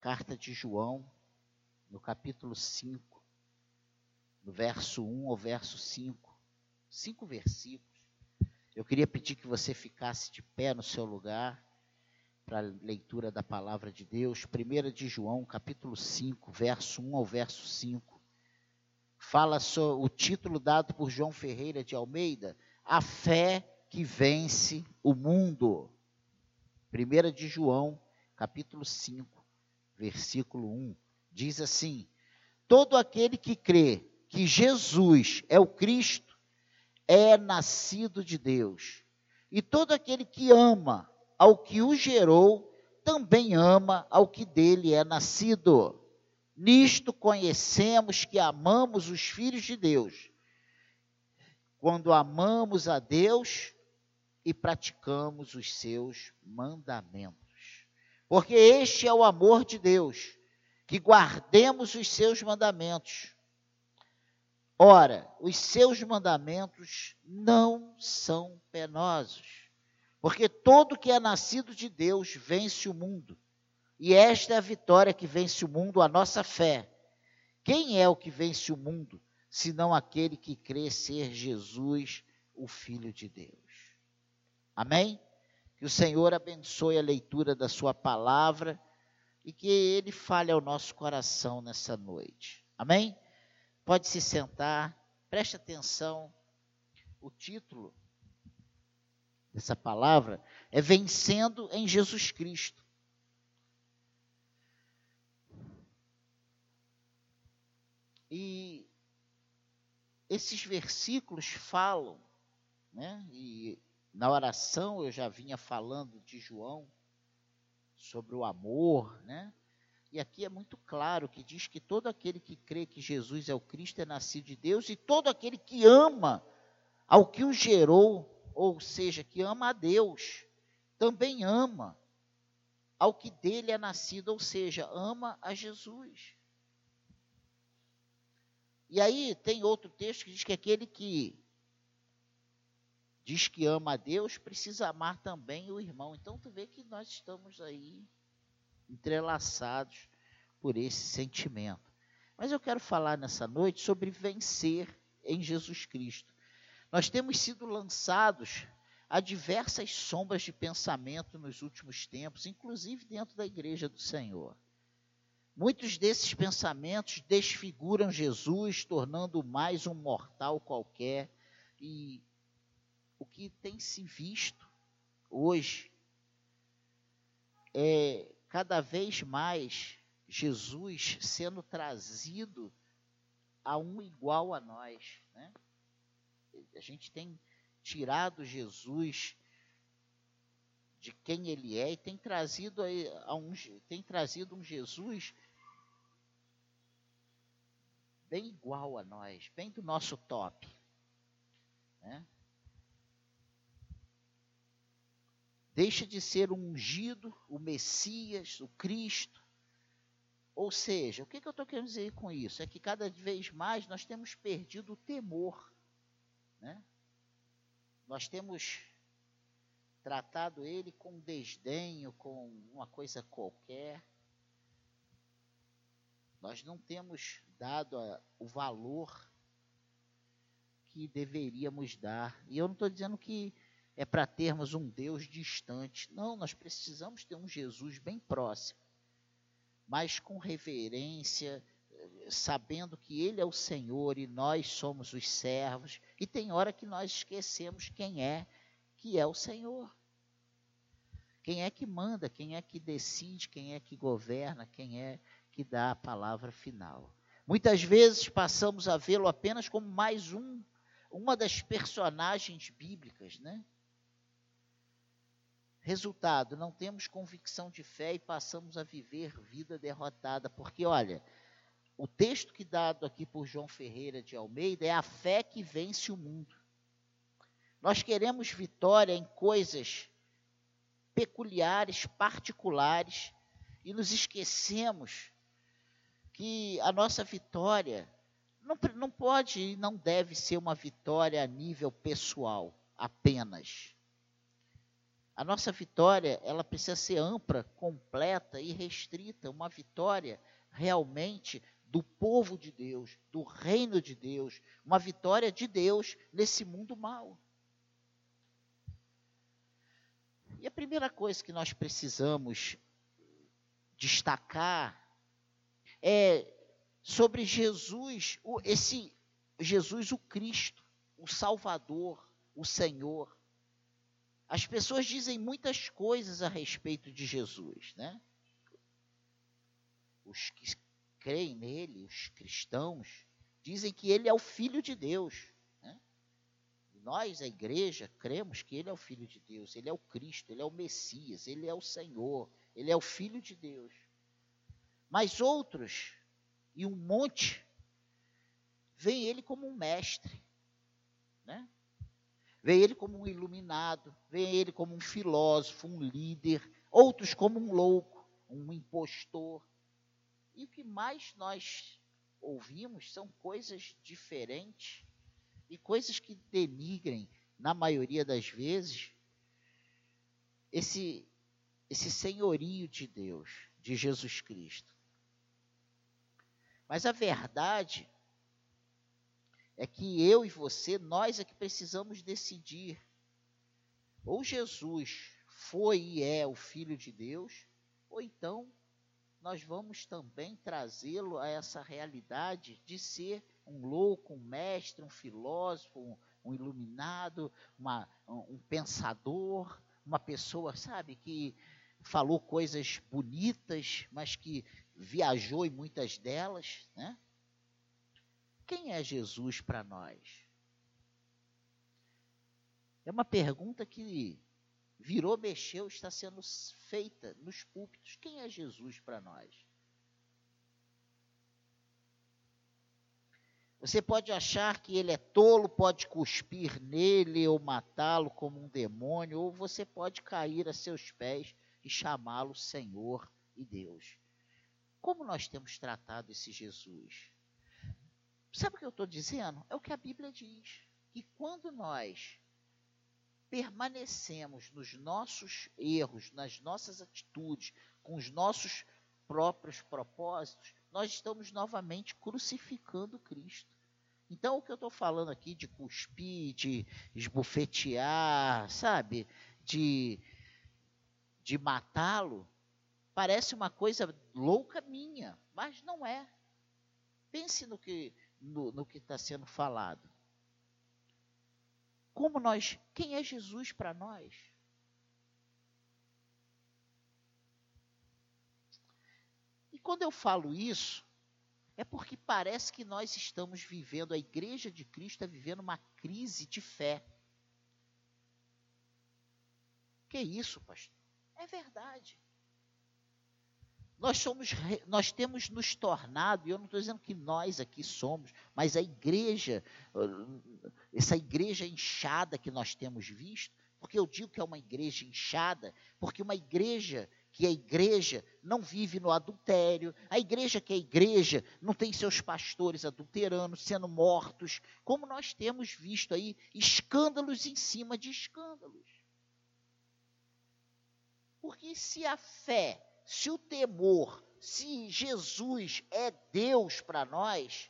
carta de João, no capítulo 5, do verso 1 ao verso 5. Cinco versículos. Eu queria pedir que você ficasse de pé no seu lugar para a leitura da palavra de Deus. 1 de João, capítulo 5, verso 1 ao verso 5. Fala sobre o título dado por João Ferreira de Almeida, A Fé que Vence o Mundo. 1 de João, capítulo 5, versículo 1, diz assim: Todo aquele que crê que Jesus é o Cristo é nascido de Deus. E todo aquele que ama ao que o gerou, também ama ao que dele é nascido. Nisto conhecemos que amamos os filhos de Deus, quando amamos a Deus e praticamos os seus mandamentos. Porque este é o amor de Deus, que guardemos os seus mandamentos. Ora, os seus mandamentos não são penosos porque todo que é nascido de Deus vence o mundo. E esta é a vitória que vence o mundo, a nossa fé. Quem é o que vence o mundo, senão aquele que crê ser Jesus, o Filho de Deus? Amém? Que o Senhor abençoe a leitura da Sua palavra e que Ele fale ao nosso coração nessa noite. Amém? Pode se sentar, preste atenção. O título dessa palavra é vencendo em Jesus Cristo. E esses versículos falam, né? E na oração eu já vinha falando de João sobre o amor, né? E aqui é muito claro que diz que todo aquele que crê que Jesus é o Cristo é nascido de Deus e todo aquele que ama ao que o gerou ou seja, que ama a Deus, também ama ao que dele é nascido, ou seja, ama a Jesus. E aí tem outro texto que diz que aquele que diz que ama a Deus precisa amar também o irmão. Então tu vê que nós estamos aí entrelaçados por esse sentimento. Mas eu quero falar nessa noite sobre vencer em Jesus Cristo. Nós temos sido lançados a diversas sombras de pensamento nos últimos tempos, inclusive dentro da igreja do Senhor. Muitos desses pensamentos desfiguram Jesus, tornando mais um mortal qualquer. E o que tem se visto hoje é cada vez mais Jesus sendo trazido a um igual a nós. Né? A gente tem tirado Jesus de quem ele é e tem trazido a um, tem trazido um Jesus bem igual a nós, bem do nosso top. Né? Deixa de ser o ungido, o Messias, o Cristo. Ou seja, o que, que eu estou querendo dizer com isso? É que cada vez mais nós temos perdido o temor né? Nós temos tratado ele com desdenho, com uma coisa qualquer. Nós não temos dado a, o valor que deveríamos dar. E eu não estou dizendo que é para termos um Deus distante. Não, nós precisamos ter um Jesus bem próximo, mas com reverência, sabendo que Ele é o Senhor e nós somos os servos, e tem hora que nós esquecemos quem é que é o Senhor. Quem é que manda, quem é que decide, quem é que governa, quem é que dá a palavra final. Muitas vezes passamos a vê-lo apenas como mais um, uma das personagens bíblicas, né? Resultado, não temos convicção de fé e passamos a viver vida derrotada, porque olha, o texto que dado aqui por João Ferreira de Almeida é a fé que vence o mundo. Nós queremos vitória em coisas peculiares, particulares, e nos esquecemos que a nossa vitória não, não pode e não deve ser uma vitória a nível pessoal apenas. A nossa vitória, ela precisa ser ampla, completa e restrita, uma vitória realmente do povo de Deus, do reino de Deus, uma vitória de Deus nesse mundo mau. E a primeira coisa que nós precisamos destacar é sobre Jesus, esse Jesus o Cristo, o Salvador, o Senhor. As pessoas dizem muitas coisas a respeito de Jesus, né? Os que creem nele, os cristãos, dizem que ele é o Filho de Deus. Né? Nós, a igreja, cremos que ele é o Filho de Deus, ele é o Cristo, ele é o Messias, ele é o Senhor, ele é o Filho de Deus. Mas outros, e um monte, veem ele como um mestre, né? Vê ele como um iluminado, vê ele como um filósofo, um líder, outros como um louco, um impostor. E o que mais nós ouvimos são coisas diferentes e coisas que denigrem, na maioria das vezes, esse, esse senhorio de Deus, de Jesus Cristo. Mas a verdade é que eu e você, nós é que precisamos decidir. Ou Jesus foi e é o Filho de Deus, ou então nós vamos também trazê-lo a essa realidade de ser um louco, um mestre, um filósofo, um, um iluminado, uma, um, um pensador, uma pessoa, sabe, que falou coisas bonitas, mas que viajou em muitas delas, né? Quem é Jesus para nós? É uma pergunta que virou, mexeu, está sendo feita nos púlpitos. Quem é Jesus para nós? Você pode achar que ele é tolo, pode cuspir nele ou matá-lo como um demônio, ou você pode cair a seus pés e chamá-lo Senhor e Deus. Como nós temos tratado esse Jesus? Sabe o que eu estou dizendo? É o que a Bíblia diz. Que quando nós permanecemos nos nossos erros, nas nossas atitudes, com os nossos próprios propósitos, nós estamos novamente crucificando Cristo. Então, o que eu estou falando aqui de cuspir, de esbufetear, sabe, de, de matá-lo, parece uma coisa louca minha, mas não é. Pense no que no, no que está sendo falado. Como nós, quem é Jesus para nós? E quando eu falo isso, é porque parece que nós estamos vivendo, a igreja de Cristo está vivendo uma crise de fé. Que isso, pastor? É verdade. Nós somos, nós temos nos tornado, e eu não estou dizendo que nós aqui somos, mas a igreja, essa igreja inchada que nós temos visto, porque eu digo que é uma igreja inchada, porque uma igreja que é igreja não vive no adultério, a igreja que é igreja não tem seus pastores adulterando, sendo mortos, como nós temos visto aí escândalos em cima de escândalos. Porque se a fé se o temor, se Jesus é Deus para nós,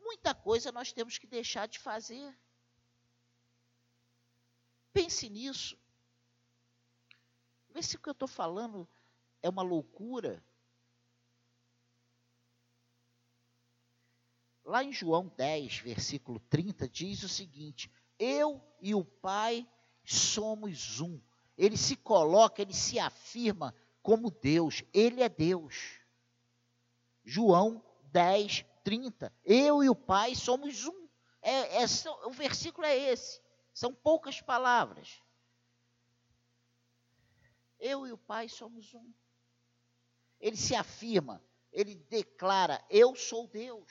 muita coisa nós temos que deixar de fazer. Pense nisso. Vê se o que eu estou falando é uma loucura. Lá em João 10, versículo 30, diz o seguinte: Eu e o Pai somos um. Ele se coloca, ele se afirma como Deus, Ele é Deus. João 10, 30. Eu e o Pai somos um. É, é, o versículo é esse. São poucas palavras. Eu e o Pai somos um. Ele se afirma, ele declara: Eu sou Deus.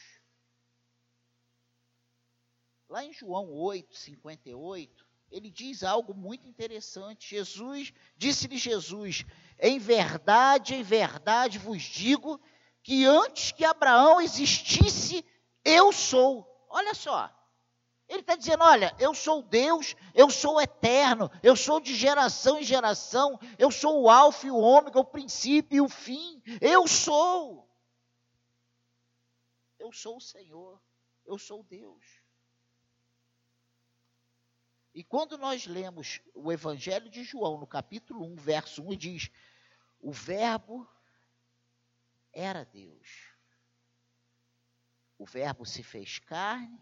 Lá em João 8, 58, ele diz algo muito interessante. Jesus, disse-lhe Jesus: Em verdade, em verdade vos digo que antes que Abraão existisse, eu sou. Olha só. Ele está dizendo: olha, eu sou Deus, eu sou eterno, eu sou de geração em geração, eu sou o Alfa e o Ômega, o princípio e o fim. Eu sou. Eu sou o Senhor, eu sou Deus. E quando nós lemos o Evangelho de João, no capítulo 1, verso 1, diz: O Verbo era Deus. O Verbo se fez carne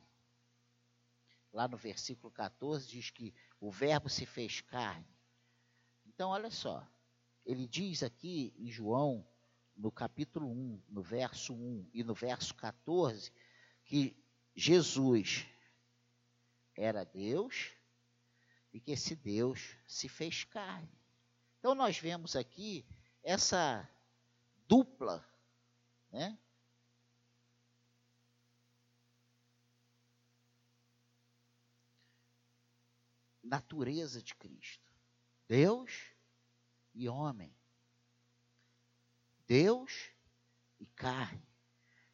Lá no versículo 14 diz que o Verbo se fez carne. Então, olha só. Ele diz aqui em João, no capítulo 1, no verso 1 e no verso 14, que Jesus era Deus e que esse Deus se fez carne. Então, nós vemos aqui essa dupla, né? natureza de Cristo. Deus e homem. Deus e carne.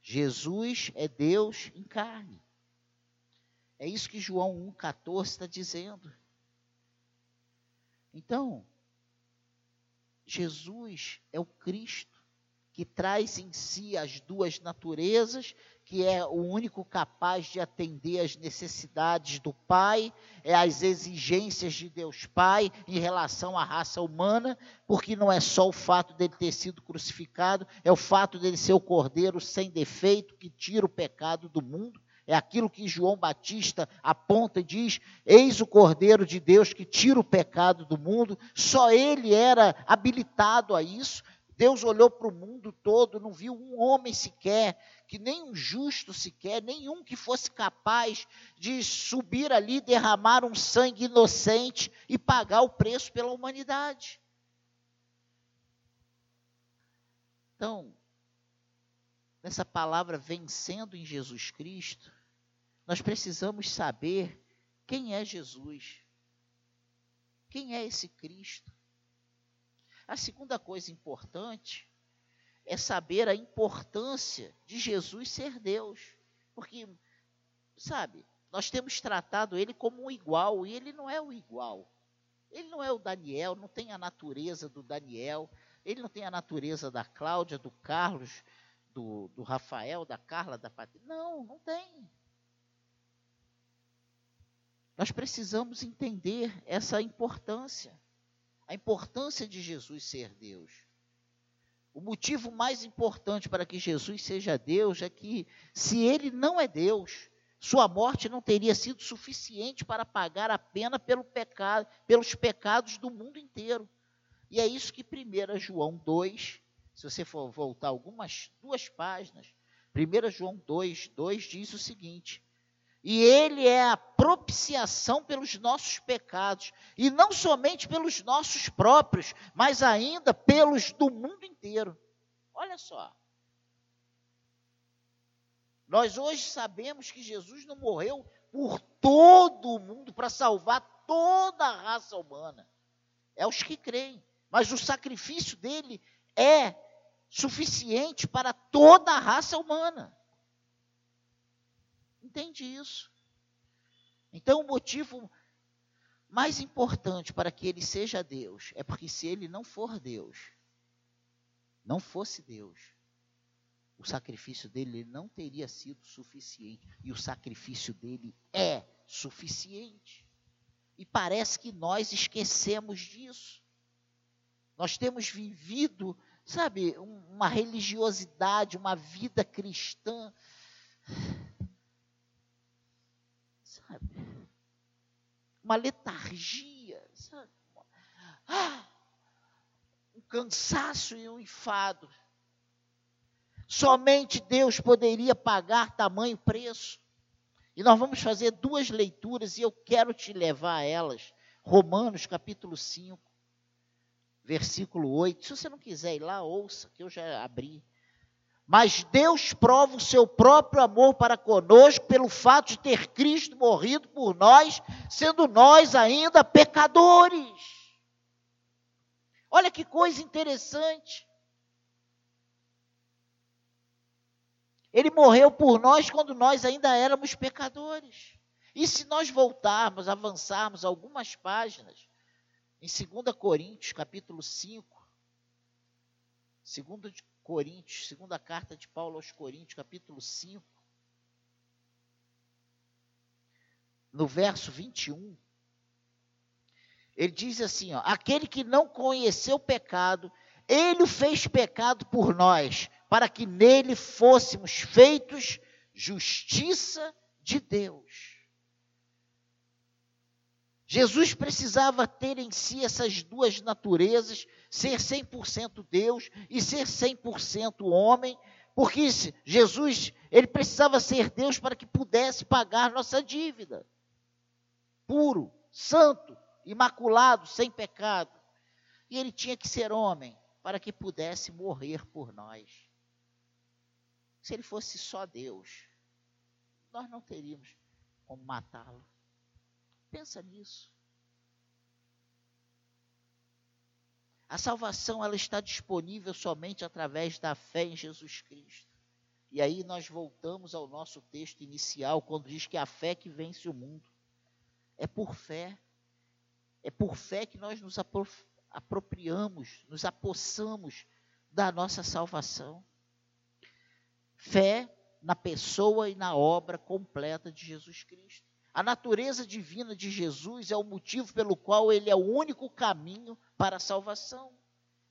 Jesus é Deus em carne. É isso que João 1,14 está dizendo. Então, Jesus é o Cristo que traz em si as duas naturezas que é o único capaz de atender às necessidades do Pai, é as exigências de Deus Pai em relação à raça humana, porque não é só o fato dele ter sido crucificado, é o fato dele ser o cordeiro sem defeito que tira o pecado do mundo. É aquilo que João Batista aponta e diz: Eis o Cordeiro de Deus que tira o pecado do mundo. Só ele era habilitado a isso. Deus olhou para o mundo todo, não viu um homem sequer que nem um justo sequer, nenhum que fosse capaz de subir ali, derramar um sangue inocente e pagar o preço pela humanidade. Então, nessa palavra vencendo em Jesus Cristo, nós precisamos saber quem é Jesus. Quem é esse Cristo? A segunda coisa importante é saber a importância de Jesus ser Deus. Porque, sabe, nós temos tratado ele como um igual, e ele não é o igual. Ele não é o Daniel, não tem a natureza do Daniel, ele não tem a natureza da Cláudia, do Carlos, do, do Rafael, da Carla, da Patrícia. Não, não tem. Nós precisamos entender essa importância. A importância de Jesus ser Deus. O motivo mais importante para que Jesus seja Deus é que, se ele não é Deus, sua morte não teria sido suficiente para pagar a pena pelo pecado, pelos pecados do mundo inteiro. E é isso que 1 João 2, se você for voltar algumas duas páginas, 1 João 2, 2 diz o seguinte: E ele é a propiciação pelos nossos pecados, e não somente pelos nossos próprios, mas ainda pelos do mundo inteiro. Olha só. Nós hoje sabemos que Jesus não morreu por todo o mundo para salvar toda a raça humana. É os que creem. Mas o sacrifício dele é suficiente para toda a raça humana. Entende isso? Então, o motivo mais importante para que ele seja Deus é porque se ele não for Deus, não fosse Deus, o sacrifício dele não teria sido suficiente. E o sacrifício dele é suficiente. E parece que nós esquecemos disso. Nós temos vivido, sabe, uma religiosidade, uma vida cristã sabe? Uma letargia, sabe? Ah, um cansaço e um enfado. Somente Deus poderia pagar tamanho preço. E nós vamos fazer duas leituras e eu quero te levar a elas. Romanos capítulo 5, versículo 8. Se você não quiser ir lá, ouça, que eu já abri. Mas Deus prova o seu próprio amor para conosco pelo fato de ter Cristo morrido por nós, sendo nós ainda pecadores. Olha que coisa interessante. Ele morreu por nós quando nós ainda éramos pecadores. E se nós voltarmos, avançarmos algumas páginas, em 2 Coríntios, capítulo 5, 2 Coríntios, segunda carta de Paulo aos Coríntios, capítulo 5, no verso 21, ele diz assim: ó, aquele que não conheceu pecado, ele o fez pecado por nós, para que nele fôssemos feitos justiça de Deus. Jesus precisava ter em si essas duas naturezas, ser 100% Deus e ser 100% homem, porque Jesus, ele precisava ser Deus para que pudesse pagar nossa dívida. Puro, santo, imaculado, sem pecado. E ele tinha que ser homem para que pudesse morrer por nós. Se ele fosse só Deus, nós não teríamos como matá-lo. Pensa nisso. A salvação ela está disponível somente através da fé em Jesus Cristo. E aí nós voltamos ao nosso texto inicial, quando diz que a fé que vence o mundo. É por fé. É por fé que nós nos apropriamos, nos apossamos da nossa salvação. Fé na pessoa e na obra completa de Jesus Cristo. A natureza divina de Jesus é o motivo pelo qual ele é o único caminho para a salvação.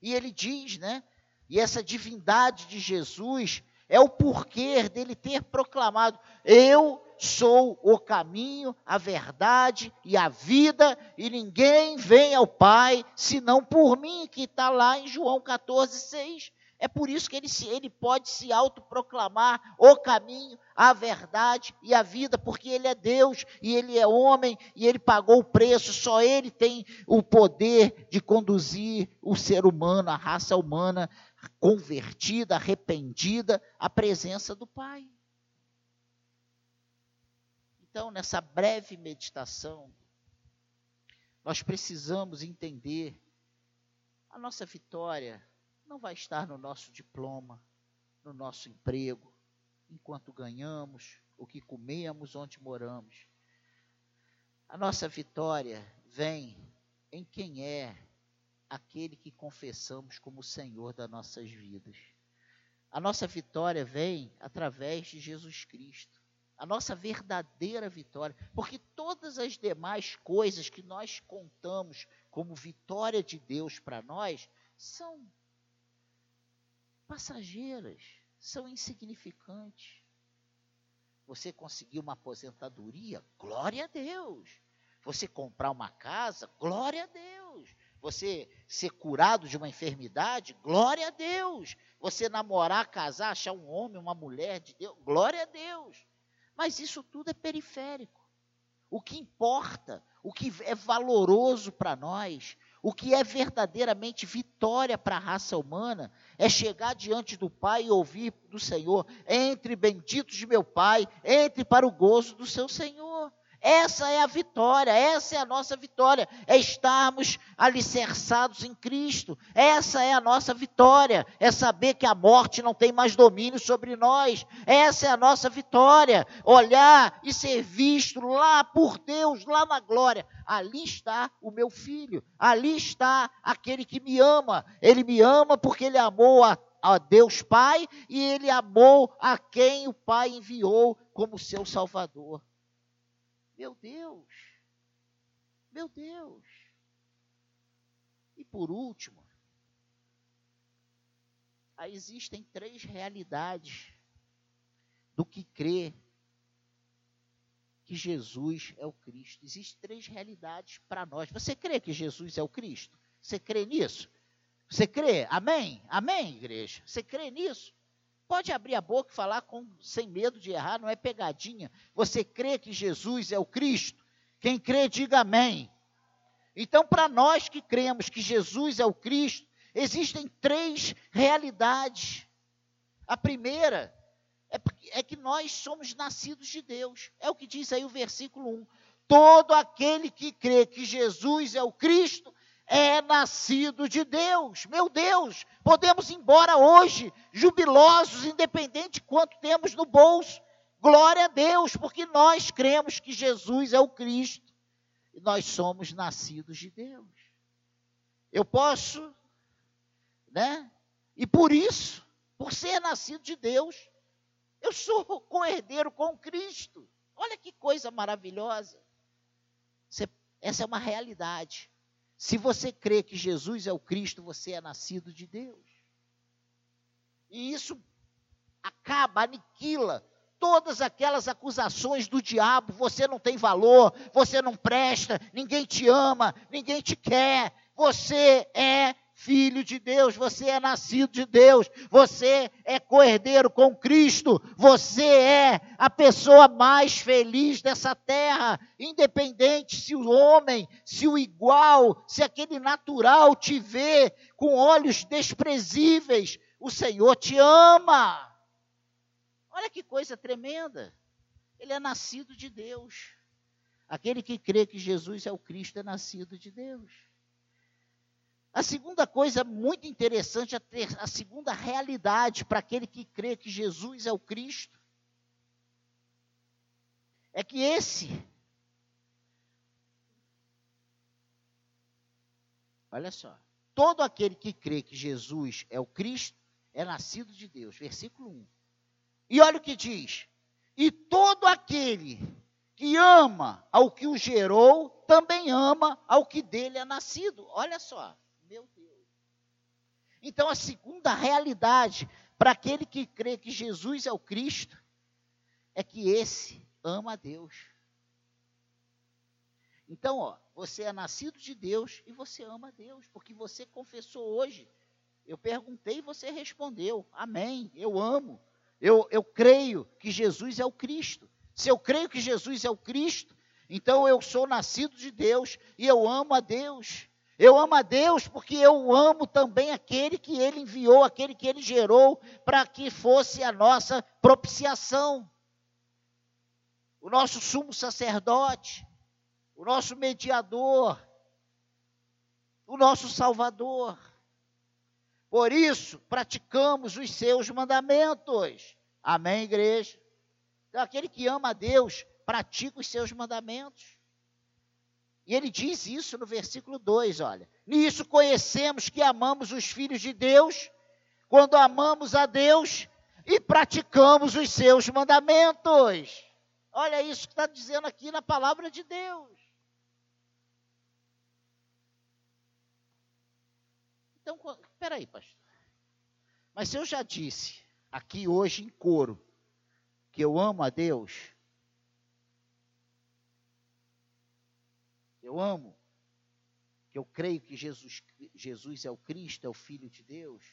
E ele diz, né? E essa divindade de Jesus é o porquê dele ter proclamado: Eu sou o caminho, a verdade e a vida, e ninguém vem ao Pai senão por mim, que está lá em João 14, 6. É por isso que ele, ele pode se autoproclamar o caminho, a verdade e a vida, porque ele é Deus e ele é homem e ele pagou o preço, só ele tem o poder de conduzir o ser humano, a raça humana convertida, arrependida à presença do Pai. Então, nessa breve meditação, nós precisamos entender a nossa vitória não vai estar no nosso diploma, no nosso emprego, enquanto ganhamos, o que comemos, onde moramos. A nossa vitória vem em quem é aquele que confessamos como Senhor das nossas vidas. A nossa vitória vem através de Jesus Cristo. A nossa verdadeira vitória, porque todas as demais coisas que nós contamos como vitória de Deus para nós são passageiras, são insignificantes. Você conseguir uma aposentadoria, glória a Deus. Você comprar uma casa, glória a Deus. Você ser curado de uma enfermidade, glória a Deus. Você namorar, casar, achar um homem, uma mulher de Deus, glória a Deus. Mas isso tudo é periférico. O que importa, o que é valoroso para nós, o que é verdadeiramente vitória para a raça humana é chegar diante do Pai e ouvir do Senhor: entre benditos de meu Pai, entre para o gozo do seu Senhor. Essa é a vitória, essa é a nossa vitória, é estarmos alicerçados em Cristo. Essa é a nossa vitória, é saber que a morte não tem mais domínio sobre nós. Essa é a nossa vitória, olhar e ser visto lá por Deus, lá na glória. Ali está o meu filho, ali está aquele que me ama. Ele me ama porque ele amou a a Deus Pai e ele amou a quem o Pai enviou como seu Salvador. Meu Deus! Meu Deus! E por último, existem três realidades do que crê que Jesus é o Cristo. Existem três realidades para nós. Você crê que Jesus é o Cristo? Você crê nisso? Você crê? Amém? Amém, igreja? Você crê nisso? Pode abrir a boca e falar com, sem medo de errar, não é pegadinha. Você crê que Jesus é o Cristo? Quem crê, diga amém. Então, para nós que cremos que Jesus é o Cristo, existem três realidades. A primeira é, é que nós somos nascidos de Deus. É o que diz aí o versículo 1. Todo aquele que crê que Jesus é o Cristo é nascido de Deus. Meu Deus, podemos ir embora hoje, jubilosos, independente de quanto temos no bolso. Glória a Deus, porque nós cremos que Jesus é o Cristo e nós somos nascidos de Deus. Eu posso, né? E por isso, por ser nascido de Deus, eu sou co-herdeiro com Cristo. Olha que coisa maravilhosa. Essa é uma realidade. Se você crê que Jesus é o Cristo, você é nascido de Deus. E isso acaba, aniquila todas aquelas acusações do diabo: você não tem valor, você não presta, ninguém te ama, ninguém te quer. Você é filho de Deus, você é nascido de Deus, você é coerdeiro com Cristo, você é a pessoa mais feliz dessa terra, independente se o homem, se o igual, se aquele natural te vê com olhos desprezíveis, o Senhor te ama. Olha que coisa tremenda. Ele é nascido de Deus. Aquele que crê que Jesus é o Cristo é nascido de Deus. A segunda coisa muito interessante, a, ter, a segunda realidade para aquele que crê que Jesus é o Cristo, é que esse, olha só, todo aquele que crê que Jesus é o Cristo é nascido de Deus. Versículo 1. E olha o que diz: e todo aquele que ama ao que o gerou, também ama ao que dele é nascido. Olha só. Então, a segunda realidade para aquele que crê que Jesus é o Cristo é que esse ama a Deus. Então, ó, você é nascido de Deus e você ama a Deus, porque você confessou hoje. Eu perguntei e você respondeu: Amém, eu amo. Eu, eu creio que Jesus é o Cristo. Se eu creio que Jesus é o Cristo, então eu sou nascido de Deus e eu amo a Deus. Eu amo a Deus porque eu amo também aquele que ele enviou, aquele que ele gerou para que fosse a nossa propiciação. O nosso sumo sacerdote, o nosso mediador, o nosso salvador. Por isso, praticamos os seus mandamentos. Amém, igreja? Então, aquele que ama a Deus, pratica os seus mandamentos. E ele diz isso no versículo 2, olha. Nisso conhecemos que amamos os filhos de Deus, quando amamos a Deus e praticamos os seus mandamentos. Olha isso que está dizendo aqui na palavra de Deus. Então, espera aí, pastor. Mas se eu já disse aqui hoje em coro que eu amo a Deus, eu amo, que eu creio que Jesus, Jesus é o Cristo, é o Filho de Deus.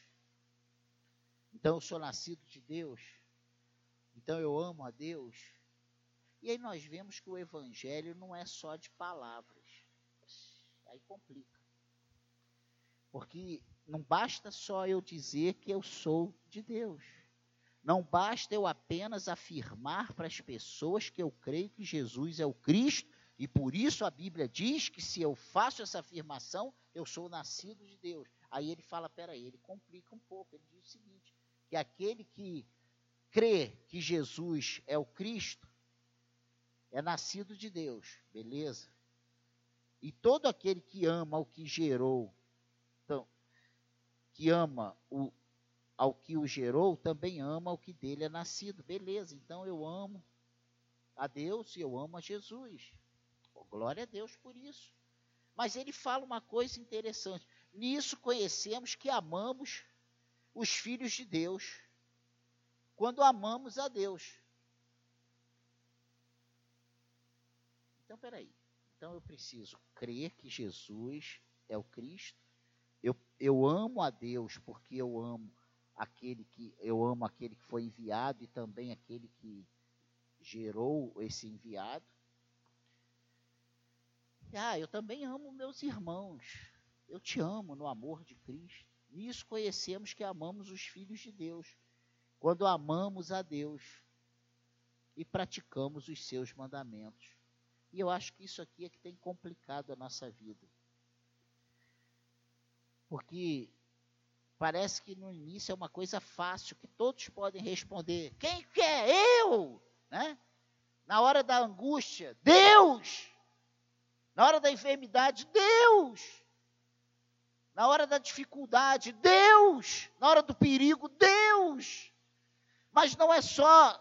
Então eu sou nascido de Deus. Então eu amo a Deus. E aí nós vemos que o Evangelho não é só de palavras. Aí complica. Porque não basta só eu dizer que eu sou de Deus. Não basta eu apenas afirmar para as pessoas que eu creio que Jesus é o Cristo e por isso a Bíblia diz que se eu faço essa afirmação, eu sou nascido de Deus. Aí ele fala, peraí, ele complica um pouco. Ele diz o seguinte: que aquele que crê que Jesus é o Cristo é nascido de Deus, beleza? E todo aquele que ama o que gerou, então, que ama o, ao que o gerou, também ama o que dele é nascido, beleza? Então eu amo a Deus e eu amo a Jesus. Glória a Deus por isso. Mas ele fala uma coisa interessante. Nisso conhecemos que amamos os filhos de Deus, quando amamos a Deus. Então, peraí. Então eu preciso crer que Jesus é o Cristo. Eu, eu amo a Deus porque eu amo aquele que eu amo aquele que foi enviado e também aquele que gerou esse enviado. Ah, eu também amo meus irmãos. Eu te amo no amor de Cristo. Nisso conhecemos que amamos os filhos de Deus. Quando amamos a Deus e praticamos os seus mandamentos. E eu acho que isso aqui é que tem complicado a nossa vida. Porque parece que no início é uma coisa fácil, que todos podem responder: quem quer? Eu! né? Na hora da angústia, Deus. Na hora da enfermidade, Deus. Na hora da dificuldade, Deus. Na hora do perigo, Deus. Mas não é só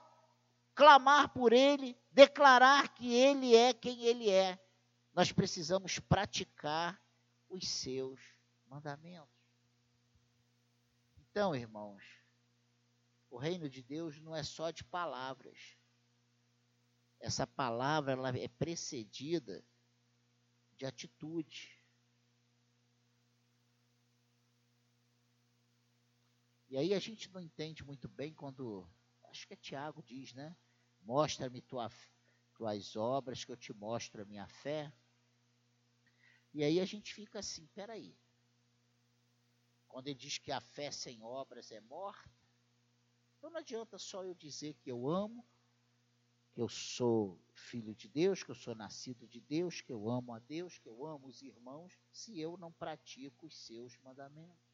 clamar por Ele, declarar que Ele é quem Ele é. Nós precisamos praticar os seus mandamentos. Então, irmãos, o reino de Deus não é só de palavras. Essa palavra ela é precedida de atitude. E aí a gente não entende muito bem quando, acho que é Tiago diz, né? Mostra-me tua, tuas obras que eu te mostro a minha fé. E aí a gente fica assim, peraí. Quando ele diz que a fé sem obras é morta, então não adianta só eu dizer que eu amo, que eu sou filho de Deus, que eu sou nascido de Deus, que eu amo a Deus, que eu amo os irmãos, se eu não pratico os seus mandamentos.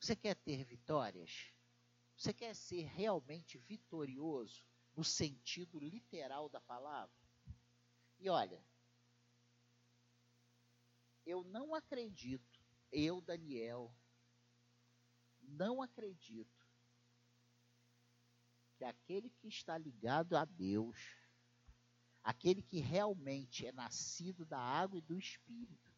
Você quer ter vitórias? Você quer ser realmente vitorioso no sentido literal da palavra? E olha, eu não acredito, eu, Daniel, não acredito que aquele que está ligado a Deus, aquele que realmente é nascido da água e do Espírito,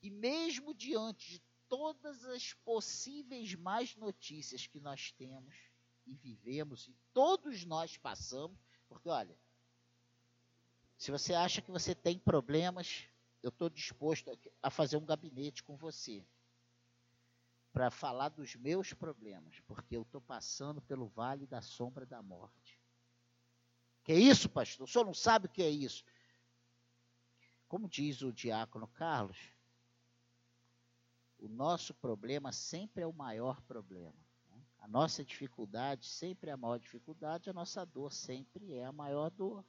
que mesmo diante de todas as possíveis más notícias que nós temos e vivemos, e todos nós passamos, porque olha, se você acha que você tem problemas, eu estou disposto a fazer um gabinete com você para falar dos meus problemas, porque eu estou passando pelo vale da sombra da morte. Que é isso, pastor? O senhor não sabe o que é isso? Como diz o diácono Carlos, o nosso problema sempre é o maior problema. Né? A nossa dificuldade sempre é a maior dificuldade, a nossa dor sempre é a maior dor.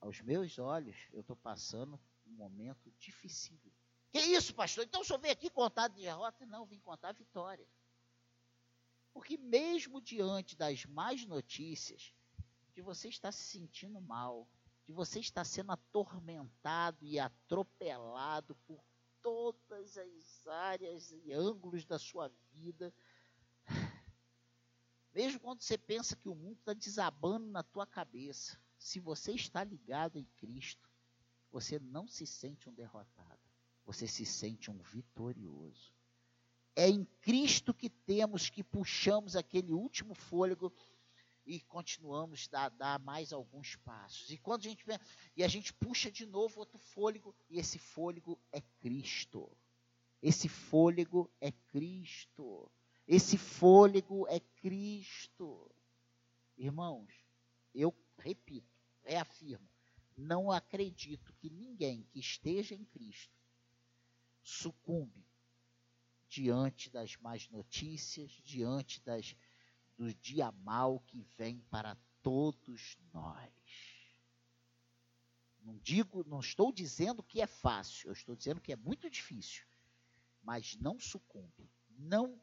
Aos meus olhos, eu estou passando um momento difícil. Que isso, pastor? Então o senhor veio aqui contar de derrota? Não, vim contar vitória. Porque mesmo diante das más notícias, de você estar se sentindo mal, de você estar sendo atormentado e atropelado por todas as áreas e ângulos da sua vida. Mesmo quando você pensa que o mundo está desabando na tua cabeça, se você está ligado em Cristo, você não se sente um derrotado, você se sente um vitorioso. É em Cristo que temos que puxamos aquele último fôlego e continuamos a dar mais alguns passos. E quando a gente e a gente puxa de novo outro fôlego, e esse fôlego é Cristo. Esse fôlego é Cristo. Esse fôlego é Cristo. Irmãos, eu repito, reafirmo, não acredito que ninguém que esteja em Cristo sucumbe diante das más notícias, diante das do dia mal que vem para todos nós. Não digo, não estou dizendo que é fácil, eu estou dizendo que é muito difícil, mas não sucumbe, não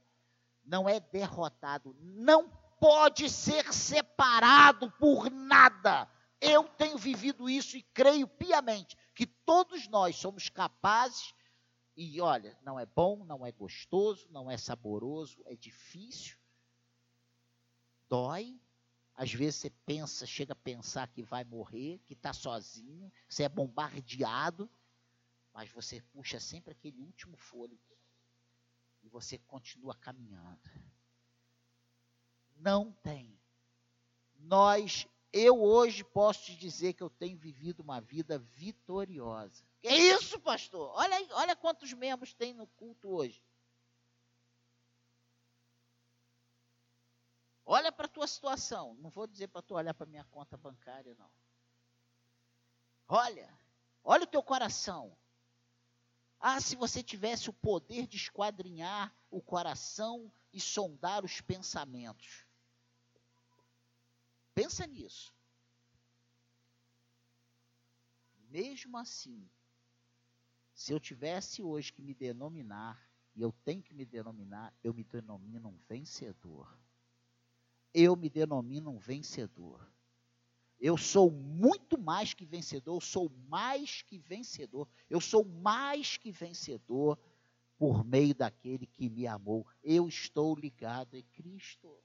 não é derrotado, não pode ser separado por nada. Eu tenho vivido isso e creio piamente que todos nós somos capazes e olha, não é bom, não é gostoso, não é saboroso, é difícil, dói. Às vezes você pensa, chega a pensar que vai morrer, que está sozinho, você é bombardeado, mas você puxa sempre aquele último fôlego e você continua caminhando. Não tem. Nós, eu hoje posso te dizer que eu tenho vivido uma vida vitoriosa. Que isso, pastor? Olha, olha quantos membros tem no culto hoje. Olha para a tua situação. Não vou dizer para tu olhar para minha conta bancária, não. Olha, olha o teu coração. Ah, se você tivesse o poder de esquadrinhar o coração e sondar os pensamentos. Pensa nisso. Mesmo assim, se eu tivesse hoje que me denominar e eu tenho que me denominar, eu me denomino um vencedor. Eu me denomino um vencedor. Eu sou muito mais que vencedor, eu sou mais que vencedor. Eu sou mais que vencedor por meio daquele que me amou. Eu estou ligado em Cristo.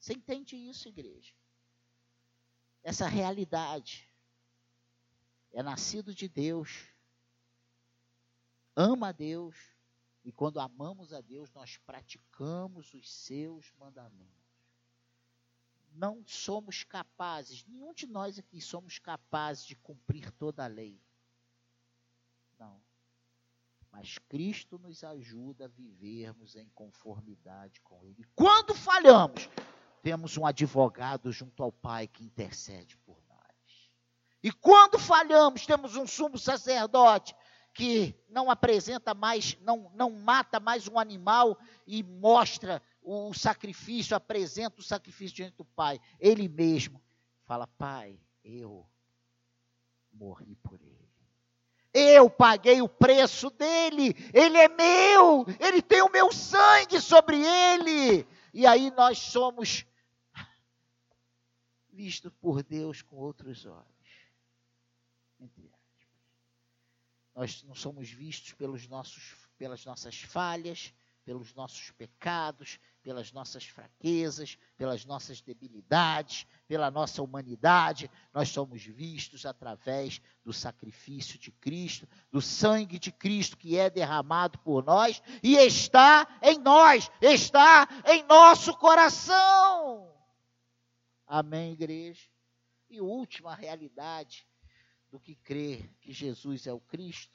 Você entende isso, igreja? Essa realidade é nascido de Deus, ama a Deus, e quando amamos a Deus, nós praticamos os seus mandamentos. Não somos capazes, nenhum de nós aqui somos capazes de cumprir toda a lei. Não. Mas Cristo nos ajuda a vivermos em conformidade com Ele. Quando falhamos, temos um advogado junto ao Pai que intercede por nós. E quando falhamos, temos um sumo sacerdote que não apresenta mais, não, não mata mais um animal e mostra o sacrifício, apresenta o sacrifício diante do Pai. Ele mesmo fala: Pai, eu morri por ele. Eu paguei o preço dele, ele é meu, ele tem o meu sangue sobre ele. E aí nós somos vistos por Deus com outros olhos. Nós não somos vistos pelos nossos, pelas nossas falhas, pelos nossos pecados, pelas nossas fraquezas, pelas nossas debilidades, pela nossa humanidade. Nós somos vistos através do sacrifício de Cristo, do sangue de Cristo que é derramado por nós e está em nós, está em nosso coração. Amém, igreja? E última realidade do que crer que Jesus é o Cristo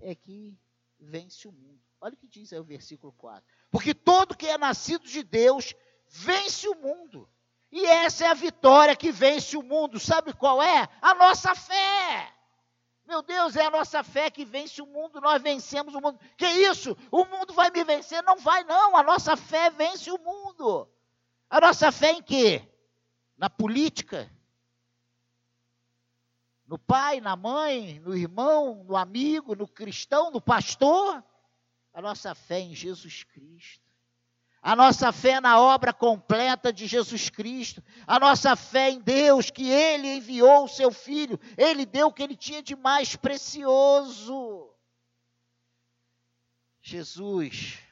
é que vence o mundo. Olha o que diz aí o versículo 4. Porque todo que é nascido de Deus vence o mundo. E essa é a vitória que vence o mundo. Sabe qual é? A nossa fé. Meu Deus, é a nossa fé que vence o mundo, nós vencemos o mundo. Que isso? O mundo vai me vencer? Não vai, não. A nossa fé vence o mundo. A nossa fé em quê? Na política? No pai, na mãe, no irmão, no amigo, no cristão, no pastor? A nossa fé em Jesus Cristo. A nossa fé na obra completa de Jesus Cristo. A nossa fé em Deus, que Ele enviou o seu Filho. Ele deu o que Ele tinha de mais precioso. Jesus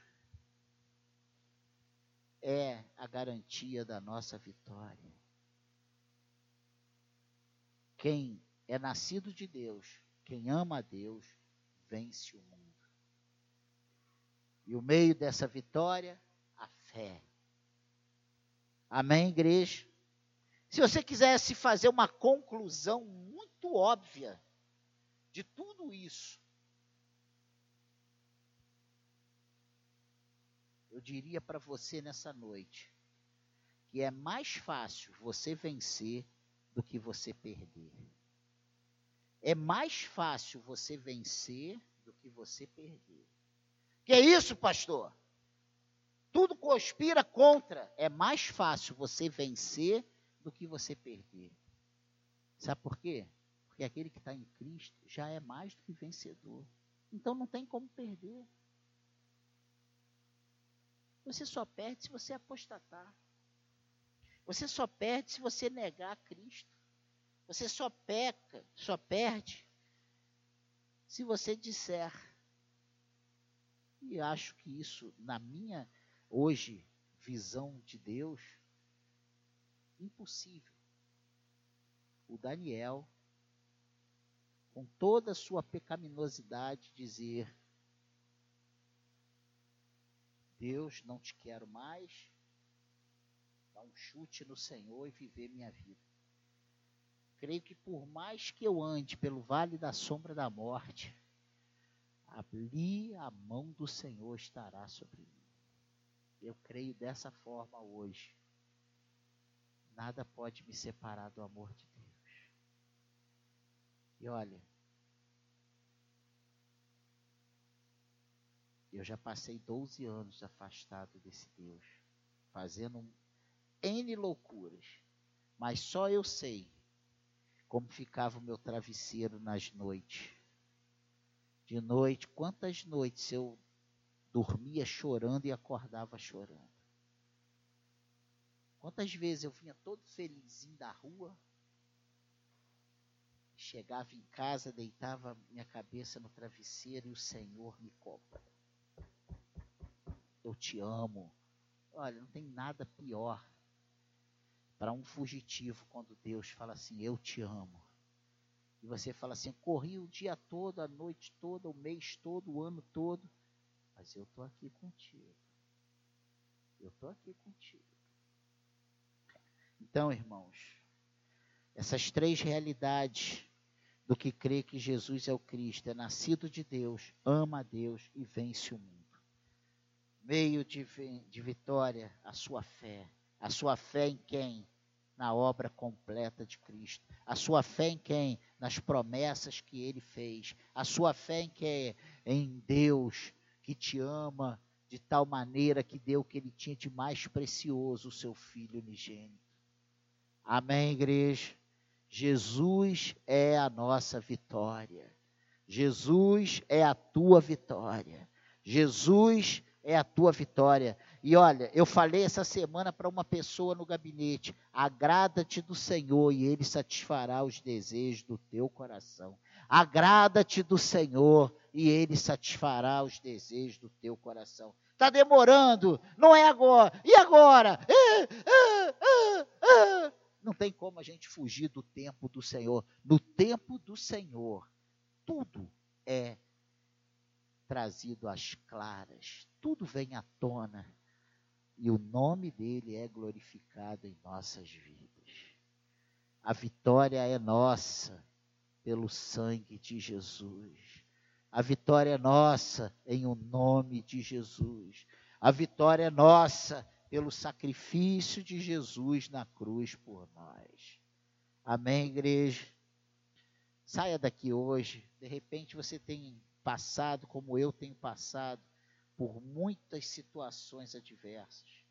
é a garantia da nossa vitória. Quem é nascido de Deus, quem ama a Deus, vence o mundo. E o meio dessa vitória, a fé. Amém, igreja? Se você quisesse fazer uma conclusão muito óbvia de tudo isso, diria para você nessa noite que é mais fácil você vencer do que você perder. É mais fácil você vencer do que você perder. Que é isso, pastor? Tudo conspira contra. É mais fácil você vencer do que você perder. Sabe por quê? Porque aquele que está em Cristo já é mais do que vencedor. Então não tem como perder. Você só perde se você apostatar. Você só perde se você negar Cristo. Você só peca, só perde, se você disser. E acho que isso, na minha hoje visão de Deus, impossível. O Daniel, com toda a sua pecaminosidade, dizer: Deus, não te quero mais, dar um chute no Senhor e viver minha vida. Creio que por mais que eu ande pelo vale da sombra da morte, ali a mão do Senhor estará sobre mim. Eu creio dessa forma hoje. Nada pode me separar do amor de Deus. E olha, eu já passei 12 anos afastado desse Deus, fazendo N loucuras, mas só eu sei como ficava o meu travesseiro nas noites. de noite, quantas noites eu dormia chorando e acordava chorando. Quantas vezes eu vinha todo felizinho da rua, chegava em casa, deitava minha cabeça no travesseiro e o Senhor me cobra. Eu te amo. Olha, não tem nada pior para um fugitivo quando Deus fala assim: Eu te amo. E você fala assim: Corri o dia todo, a noite toda, o mês todo, o ano todo, mas eu estou aqui contigo. Eu estou aqui contigo. Então, irmãos, essas três realidades do que crê que Jesus é o Cristo, é nascido de Deus, ama a Deus e vence o mundo. Meio de, de vitória, a sua fé. A sua fé em quem? Na obra completa de Cristo. A sua fé em quem? Nas promessas que ele fez. A sua fé em quem? Em Deus, que te ama de tal maneira que deu o que ele tinha de mais precioso, o seu Filho unigênito. Amém, igreja? Jesus é a nossa vitória. Jesus é a tua vitória. Jesus é a tua vitória. E olha, eu falei essa semana para uma pessoa no gabinete: agrada-te do Senhor e Ele satisfará os desejos do teu coração. Agrada-te do Senhor e Ele satisfará os desejos do teu coração. Está demorando, não é agora. E agora? Não tem como a gente fugir do tempo do Senhor. No tempo do Senhor, tudo é trazido às claras, tudo vem à tona e o nome dele é glorificado em nossas vidas. A vitória é nossa pelo sangue de Jesus. A vitória é nossa em o nome de Jesus. A vitória é nossa pelo sacrifício de Jesus na cruz por nós. Amém, igreja? Saia daqui hoje. De repente você tem passado, como eu tenho passado, por muitas situações adversas.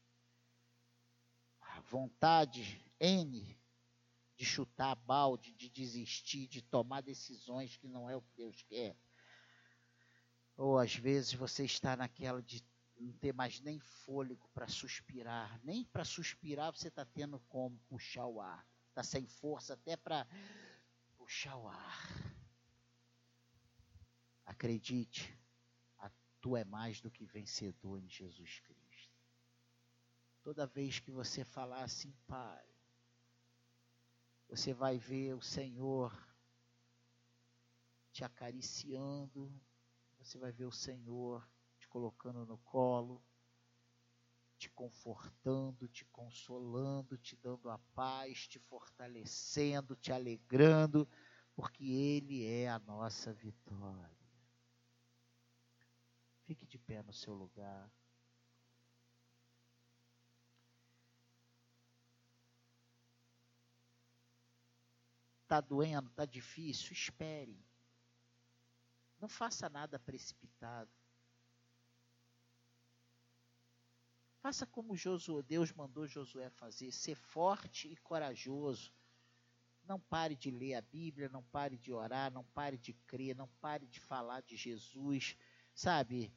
A vontade N de chutar balde, de desistir, de tomar decisões que não é o que Deus quer. Ou às vezes você está naquela de não ter mais nem fôlego para suspirar. Nem para suspirar você está tendo como puxar o ar. Está sem força até para puxar o ar. Acredite, tu é mais do que vencedor em Jesus Cristo. Toda vez que você falar assim, Pai, você vai ver o Senhor te acariciando, você vai ver o Senhor colocando no colo, te confortando, te consolando, te dando a paz, te fortalecendo, te alegrando, porque Ele é a nossa vitória. Pé no seu lugar. Está doendo, está difícil? Espere. Não faça nada precipitado. Faça como Josué, Deus mandou Josué fazer, ser forte e corajoso. Não pare de ler a Bíblia, não pare de orar, não pare de crer, não pare de falar de Jesus, sabe?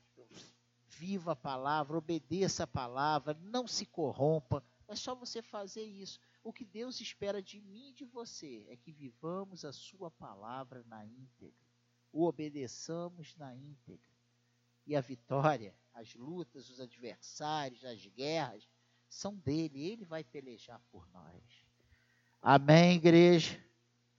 Viva a palavra, obedeça a palavra, não se corrompa. É só você fazer isso. O que Deus espera de mim e de você é que vivamos a sua palavra na íntegra, o obedeçamos na íntegra. E a vitória as lutas, os adversários, as guerras, são dele. Ele vai pelejar por nós. Amém, igreja?